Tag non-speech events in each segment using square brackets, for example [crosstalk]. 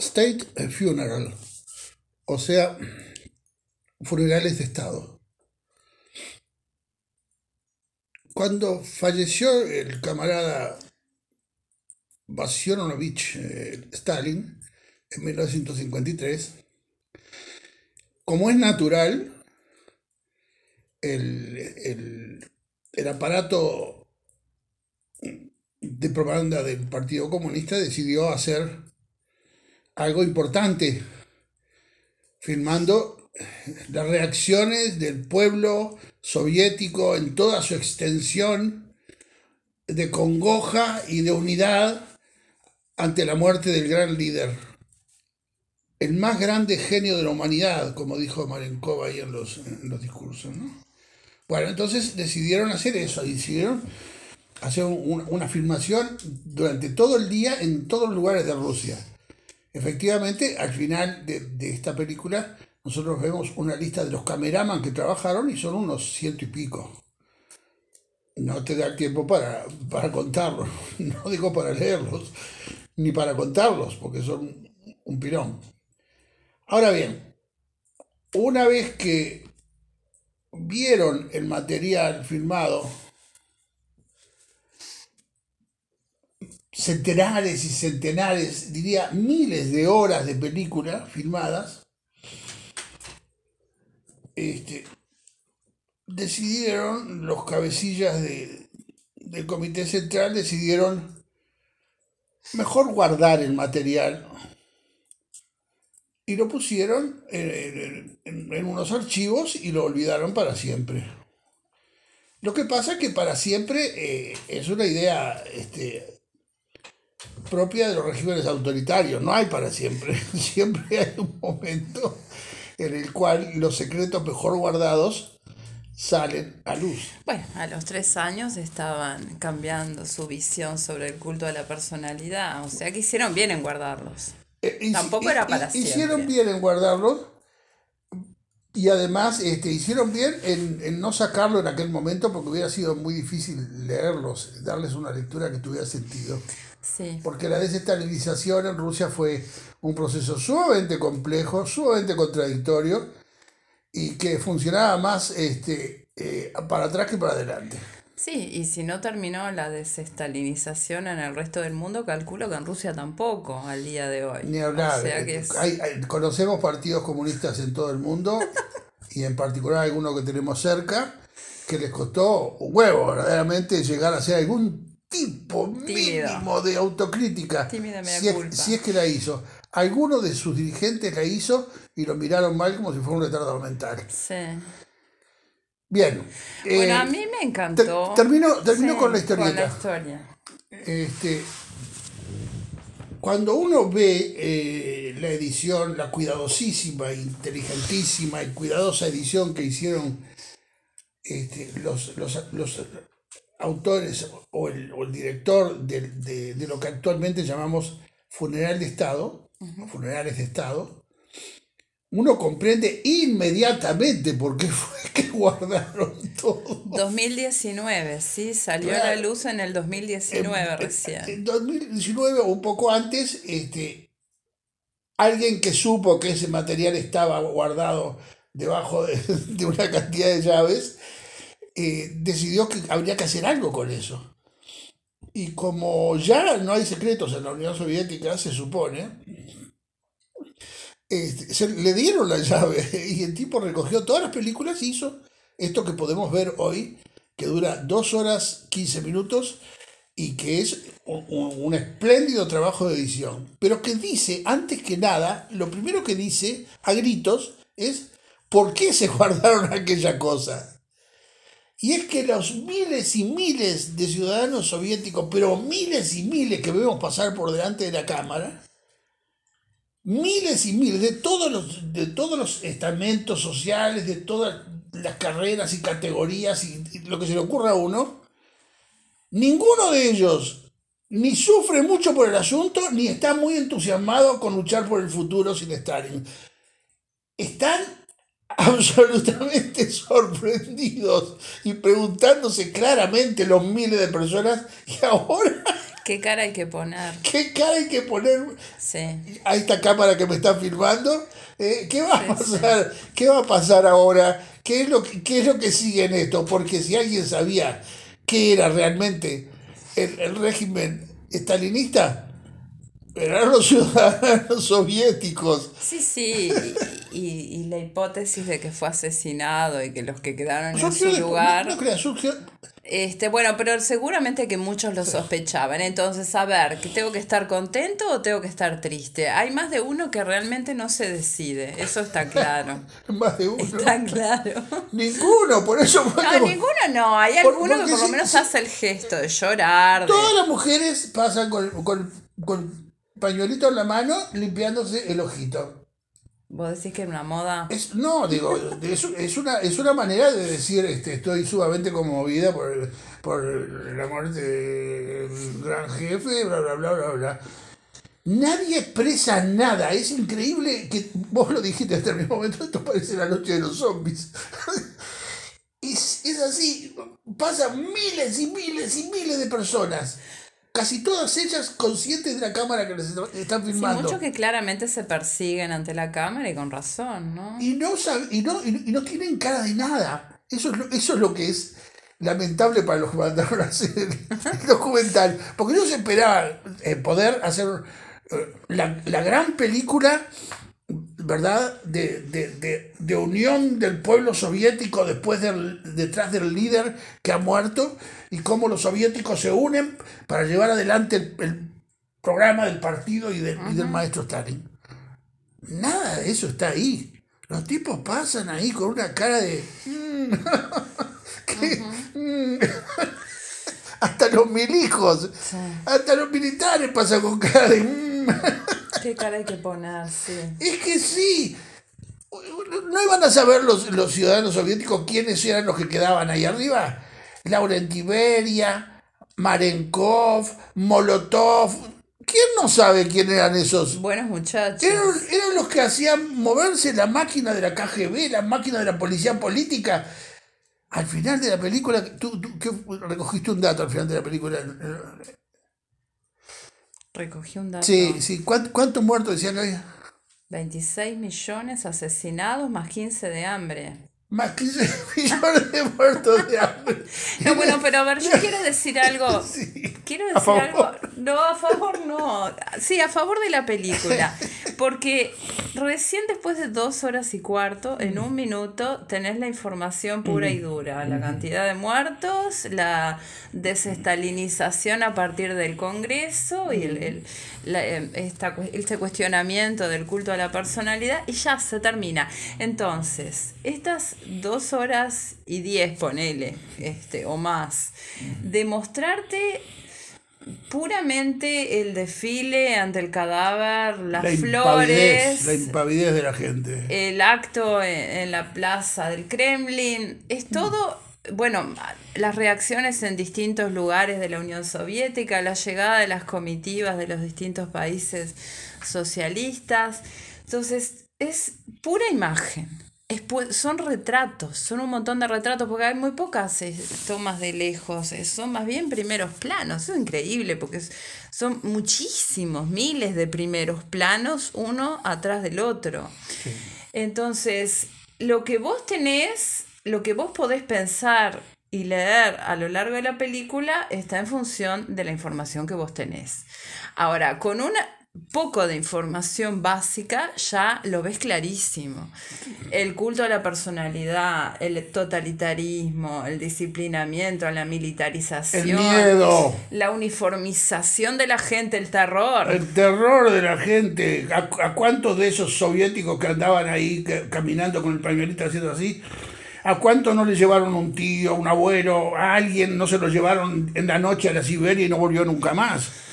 State Funeral, o sea, funerales de Estado. Cuando falleció el camarada Vasionovich eh, Stalin en 1953, como es natural, el, el aparato de propaganda del Partido Comunista decidió hacer algo importante, filmando las reacciones del pueblo soviético en toda su extensión de congoja y de unidad ante la muerte del gran líder, el más grande genio de la humanidad, como dijo Marenkov ahí en los, los discursos. Bueno, entonces decidieron hacer eso, decidieron hacer una filmación durante todo el día en todos los lugares de Rusia. Efectivamente, al final de, de esta película, nosotros vemos una lista de los cameraman que trabajaron y son unos ciento y pico. No te da tiempo para, para contarlos, [laughs] no digo para leerlos, ni para contarlos, porque son un pirón. Ahora bien, una vez que vieron el material filmado, centenares y centenares, diría miles de horas de películas filmadas, este, decidieron, los cabecillas del Comité Central decidieron mejor guardar el material y lo pusieron en, unos archivos y lo olvidaron para siempre. Lo que pasa es que para siempre eh, es una idea este, propia de los regímenes autoritarios. No hay para siempre. [laughs] Siempre hay un momento en el cual los secretos mejor guardados salen a luz. Bueno, a los tres años estaban cambiando su visión sobre el culto de la personalidad, o sea que hicieron bien en guardarlos. Eh, Tampoco era para siempre. Hicieron bien en guardarlos y además este, hicieron bien en, en, no sacarlo en aquel momento porque hubiera sido muy difícil leerlos, darles una lectura que tuviera sentido. Porque la desestalinización en Rusia fue un proceso sumamente complejo, sumamente contradictorio y que funcionaba más este, eh, para atrás que para adelante. Sí, y si no terminó la desestalinización en el resto del mundo, calculo que en Rusia tampoco al día de hoy. Ni hablar. conocemos partidos comunistas en todo el mundo y en particular algunos que tenemos cerca que les costó un huevo verdaderamente llegar a ser algún tipo mínimo de autocrítica. Si es, si es, que la hizo. Algunos de sus dirigentes la hizo y lo miraron mal como si fuera un retardo mental. Sí. Bien. Bueno, a eh, mí me encantó. termino termino con la historieta. historia. Este, cuando uno ve eh, la edición, la cuidadosísima, inteligentísima y cuidadosa edición que hicieron este, los, los, los autores o el, director de, lo que actualmente llamamos funeral de Estado, funerales de Estado, uno comprende inmediatamente por qué fue que [laughs] guardaron todo. 2019, sí, salió a la luz en el 2019 recién. En 2019 o un poco antes, este, alguien que supo que ese material estaba guardado debajo de, [laughs] de una cantidad de llaves, eh, decidió que habría que hacer algo con eso. Y como ya no hay secretos en la Unión Soviética, se supone, este, se, le dieron la llave [laughs] y el tipo recogió todas las películas y hizo esto que podemos ver hoy, que dura dos horas 15 minutos y que es un, un, espléndido trabajo de edición. Pero que dice, antes que nada, lo primero que dice a gritos es, ¿por qué se [laughs] guardaron aquella cosa? Y es que los miles y miles de ciudadanos soviéticos, pero miles y miles que vemos pasar por delante de la Cámara, miles y miles de todos los, de todos los estamentos sociales, de todas las carreras y categorías y, lo que se le ocurra a uno, ninguno de ellos ni sufre mucho por el asunto, ni está muy entusiasmado con luchar por el futuro sin Stalin. Están [laughs] absolutamente sorprendidos y preguntándose claramente los miles de personas, ¿y ahora ¿Qué cara hay que poner? ¿Qué cara hay que poner sí. a esta cámara que me está filmando? Eh, ¿Qué va a pasar? ¿Qué va a pasar ahora? ¿Qué es, lo que, ¿Qué es lo que sigue en esto? Porque si alguien sabía qué era realmente el, el régimen estalinista, eran los ciudadanos [laughs] soviéticos. Sí, sí, y, la hipótesis de que fue asesinado y que los que quedaron en su lugar... No, este, bueno, pero seguramente que muchos lo sospechaban. Entonces, a ver, ¿que ¿tengo que estar contento o tengo que estar triste? Hay más de uno que realmente no se decide, eso está claro. [laughs] más de uno. Está claro. [laughs] Ninguno, por eso... No, ninguno no, hay alguno que por lo menos hace el gesto de llorar. Todas las mujeres pasan con, con, con pañuelito en la mano limpiándose el ojito. ¿Vos decís que es una moda? Es, no, digo, es, es, una, es una manera de decir, este, estoy sumamente conmovida por, por la muerte del gran jefe, bla, bla, bla, bla, bla. Nadie expresa nada, es increíble que vos lo dijiste hasta el mismo momento, esto parece la noche de los zombies. [laughs] es, es así, pasan miles y miles y miles de personas casi todas ellas conscientes de la cámara que les están filmando. Sí, muchos que claramente se persiguen ante la cámara y con razón, ¿no? Y no, y no, y no tienen cara de nada. Eso es lo, eso es lo que es lamentable para los que mandaron a [laughs] hacer el, documental. Porque ellos esperaban poder hacer eh, la, la gran película ¿verdad? De, de, de, unión del pueblo soviético después del, detrás del líder que ha muerto y cómo los soviéticos se unen para llevar adelante el, programa del partido y, del maestro Stalin. Nada de eso está ahí. Los tipos pasan ahí con una cara de... Mm, [laughs] mm". [laughs] hasta los milijos, hasta los militares pasan con cara de... Mm". ¿Qué cara hay que poner? Sí. Es que sí. ¿No iban a saber los, los ciudadanos soviéticos quiénes eran los que quedaban ahí arriba? Laurent Iberia, Marenkov, Molotov. ¿Quién no sabe quién eran esos? Buenos muchachos. Eran, los que hacían moverse la máquina de la KGB, la máquina de la policía política. Al final de la película, tú, recogiste un dato al final de la película. Recogí un dato. Sí, sí. ¿Cuántos muertos decían hoy? 26 millones asesinados más 15 de hambre. Más 15 [laughs] millones de muertos de hambre. [laughs] No, bueno, pero a ver, yo [laughs] quiero decir algo. quiero decir algo. No, a favor no. Sí, a favor de la película. Porque recién después de dos horas y cuarto, en un minuto, tenés la información pura y dura. La cantidad de muertos, la desestalinización a partir del Congreso y el, eh, este cuestionamiento del culto a la personalidad y ya se termina. Entonces, estas dos horas y diez, ponele, este, o más, demostrarte puramente el desfile ante el cadáver, las flores, la impavidez de la gente, el acto en, la plaza del Kremlin, es todo, bueno, las reacciones en distintos lugares de la Unión Soviética, la llegada de las comitivas de los distintos países socialistas, entonces es pura imagen son retratos, son un montón de retratos, porque hay muy pocas eh, tomas de lejos, eh, son más bien primeros planos, es increíble, porque son muchísimos, miles de primeros planos, uno atrás del otro. Entonces, lo que vos tenés, lo que vos podés pensar y leer a lo largo de la película está en función de la información que vos tenés. Ahora, con una poco de información básica, ya lo ves clarísimo. El culto a la personalidad, el totalitarismo, el disciplinamiento, la militarización, el miedo, la uniformización de la gente, el terror. El terror de la gente. ¿A, cuántos de esos soviéticos que andaban ahí caminando con el pañuelito haciendo así? ¿A cuántos no le llevaron un tío, un abuelo, a alguien no se lo llevaron en la noche a la Siberia y no volvió nunca más?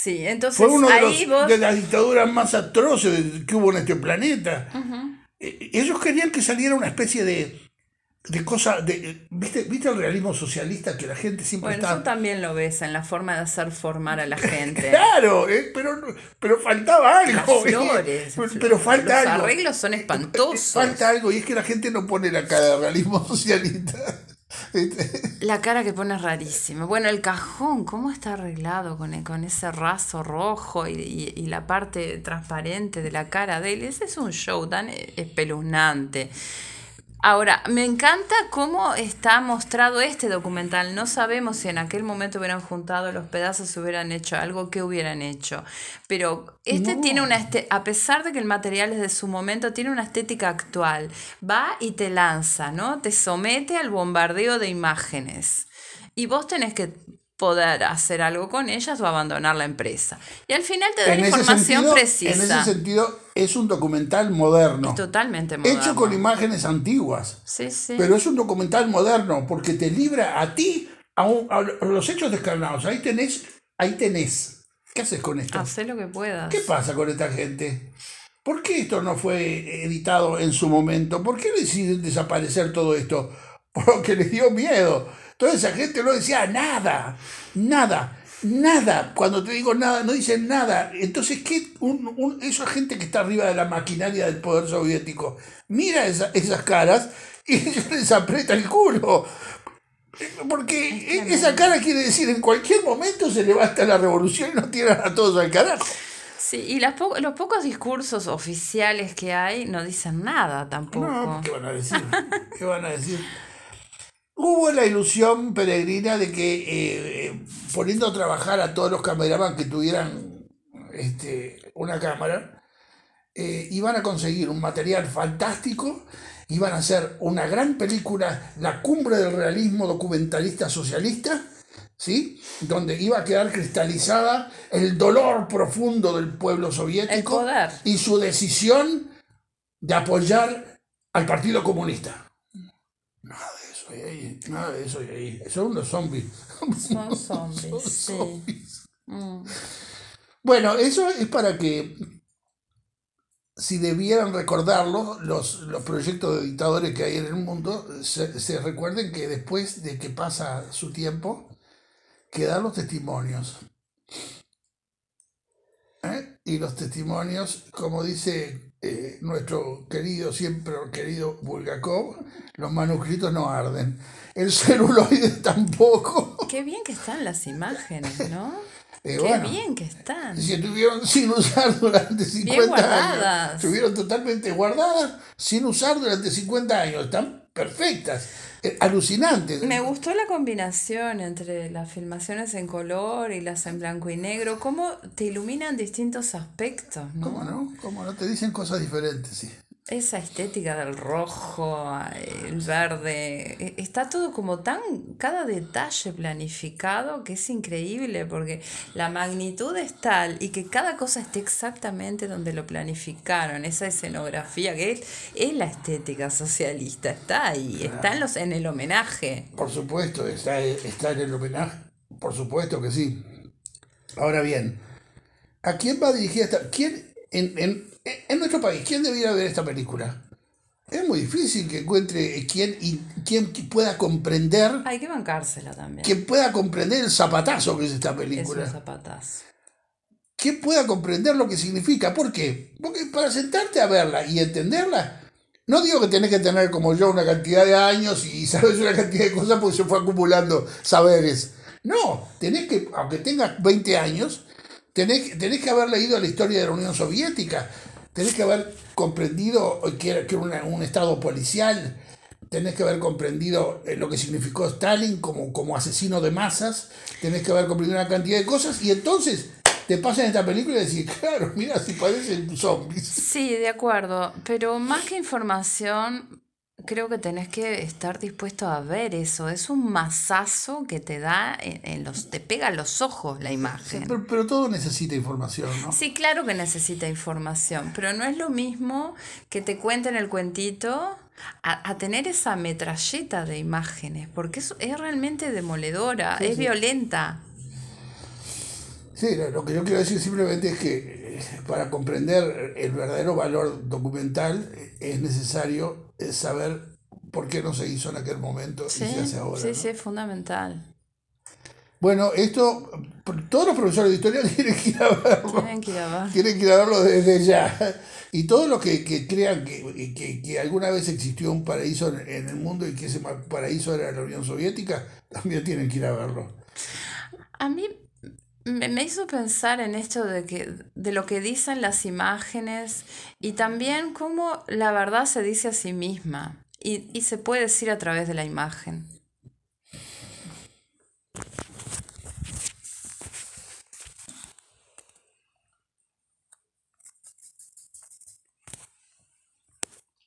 Sí, entonces Fue uno de, las dictaduras más atroces que hubo en este planeta. E, ellos querían que saliera una especie de, de cosa, de, ¿viste, ¿viste el realismo socialista que la gente siempre bueno, Eso también lo ves en la forma de hacer formar a la [laughs] gente. claro, eh, pero, pero faltaba algo. [laughs] flores. pero, falta los algo. arreglos son espantosos. Falta algo y es que la gente no pone la cara de realismo [laughs] socialista. La cara que pone es rarísima. Bueno, el cajón, ¿cómo está arreglado con, e- con ese raso rojo y, y- y la parte transparente de la cara de él? Ese es un show tan e- espeluznante. Ahora, me encanta cómo está mostrado este documental. No sabemos si en aquel momento hubieran juntado los pedazos, hubieran hecho algo, qué hubieran hecho. Pero este No. tiene una, este- a pesar de que el material es de su momento, tiene una estética actual. Va y te lanza, ¿no? Te somete al bombardeo de imágenes. Y vos tenés que poder hacer algo con ellas o abandonar la empresa. Y al final te da En información sentido, en precisa. ese sentido, es un documental moderno. Totalmente moderno. Hecho con imágenes antiguas. Sí, sí. Pero es un documental moderno porque te libra a ti a, un- a los hechos descarnados. Ahí tenés, ahí tenés. ¿Qué haces con esto? Hacé lo que puedas. ¿Qué pasa con esta gente? ¿Por qué esto no fue editado en su momento? ¿Por qué deciden desaparecer todo esto? [laughs] Porque les dio miedo. Toda esa gente no decía nada, nada, nada. Cuando te digo nada, no dicen nada. Entonces, ¿qué? Un, un- esa gente que está arriba de la maquinaria del poder soviético mira esa- esas caras y [laughs] ellos les aprieta el culo. Porque esa cara quiere decir en cualquier momento se levanta la revolución y nos tiran a todos al carajo. Sí, y las po- los pocos discursos oficiales que hay no dicen nada tampoco. No, ¿qué van a decir? [laughs] ¿Qué van a decir? Hubo la ilusión peregrina de que eh, eh, poniendo a trabajar a todos los cameraman que tuvieran este, una cámara, eh, iban a conseguir un material fantástico, iban a hacer una gran película, la cumbre del realismo documentalista socialista, ¿sí? donde iba a quedar cristalizada el dolor profundo del pueblo soviético y su decisión de apoyar al Partido Comunista. Nada de eso ahí. Son unos zombies. Son [laughs] zombies, Son sí. zombies. Mm. Bueno, eso es para que, si debieran recordarlo, los, los proyectos de dictadores que hay en el mundo, se, se recuerden que después de que pasa su tiempo, quedan los testimonios. ¿Eh? Y los testimonios, como dice eh, nuestro querido, siempre querido Bulgakov, los manuscritos no arden. El celuloide [laughs] tampoco. Qué bien que están las imágenes, ¿no? Eh, Qué bueno. bien que están. Si estuvieron sin usar durante 50 años. guardadas. Estuvieron totalmente guardadas sin usar durante 50 años. Están perfectas. Eh, alucinantes. Me gustó la combinación entre las filmaciones en color y las en blanco y negro, cómo te iluminan distintos aspectos, ¿no? ¿Cómo no? ¿Cómo no? Te dicen cosas diferentes, sí. Esa estética del rojo, el verde, e- está todo como tan, cada detalle planificado que es increíble porque la magnitud es tal y que cada cosa esté exactamente donde lo planificaron, esa escenografía que es, es la estética socialista, está ahí, está en, los, en el homenaje. Por supuesto, está, está en el homenaje. Por supuesto que sí. Ahora bien, ¿a quién va dirigida esta? ¿Quién en, en, en nuestro país, quién debería ver esta película? Es muy difícil que encuentre quién y quién pueda comprender, Hay que bancársela también. quien pueda comprender el zapatazo que es esta Es un película. zapatazo. ¿Quién pueda comprender lo que significa? ¿Por qué? Porque para sentarte a verla y entenderla, no digo que tenés que tener como yo una cantidad de años y sabes una cantidad de cosas porque se fue acumulando saberes. No, tenés que, aunque tengas 20 años, tenés, tenés que haber leído la historia de la Unión Soviética, tenés que haber comprendido que era, un estado policial, tenés que haber comprendido eh, lo que significó Stalin como, como asesino de masas, tenés que haber comprendido una cantidad de cosas. Y entonces te pasan esta película y decís, [laughs] claro, mira si parecen zombies. Sí, de acuerdo, pero más que información, creo que tenés que estar dispuesto a ver eso. Es un mazazo que te da en, en los, te pega a los ojos la imagen. Pero, pero todo necesita información, ¿no? Sí, claro que necesita información, pero no es lo mismo que te cuenten el cuentito a, a tener esa metralleta de imágenes, porque es, es realmente demoledora, es violenta. Sí, lo, lo que yo quiero decir simplemente es que eh, para comprender el verdadero valor documental eh, es necesario saber por qué no se hizo en aquel momento y Sí, se hace ahora. sí, ¿no? sí, es fundamental. Bueno, esto, todos los profesores de historia [laughs] tienen que ir a verlo. Tienen que ir a ver. Tienen que ir a verlo desde ya. Y todos los que, que crean que, que, que, alguna vez existió un paraíso en el mundo y que ese paraíso era la Unión Soviética, también tienen que ir a verlo. A mí me, hizo pensar en esto de, que, de lo que dicen las imágenes y también cómo la verdad se dice a sí misma y, y se puede decir a través de la imagen.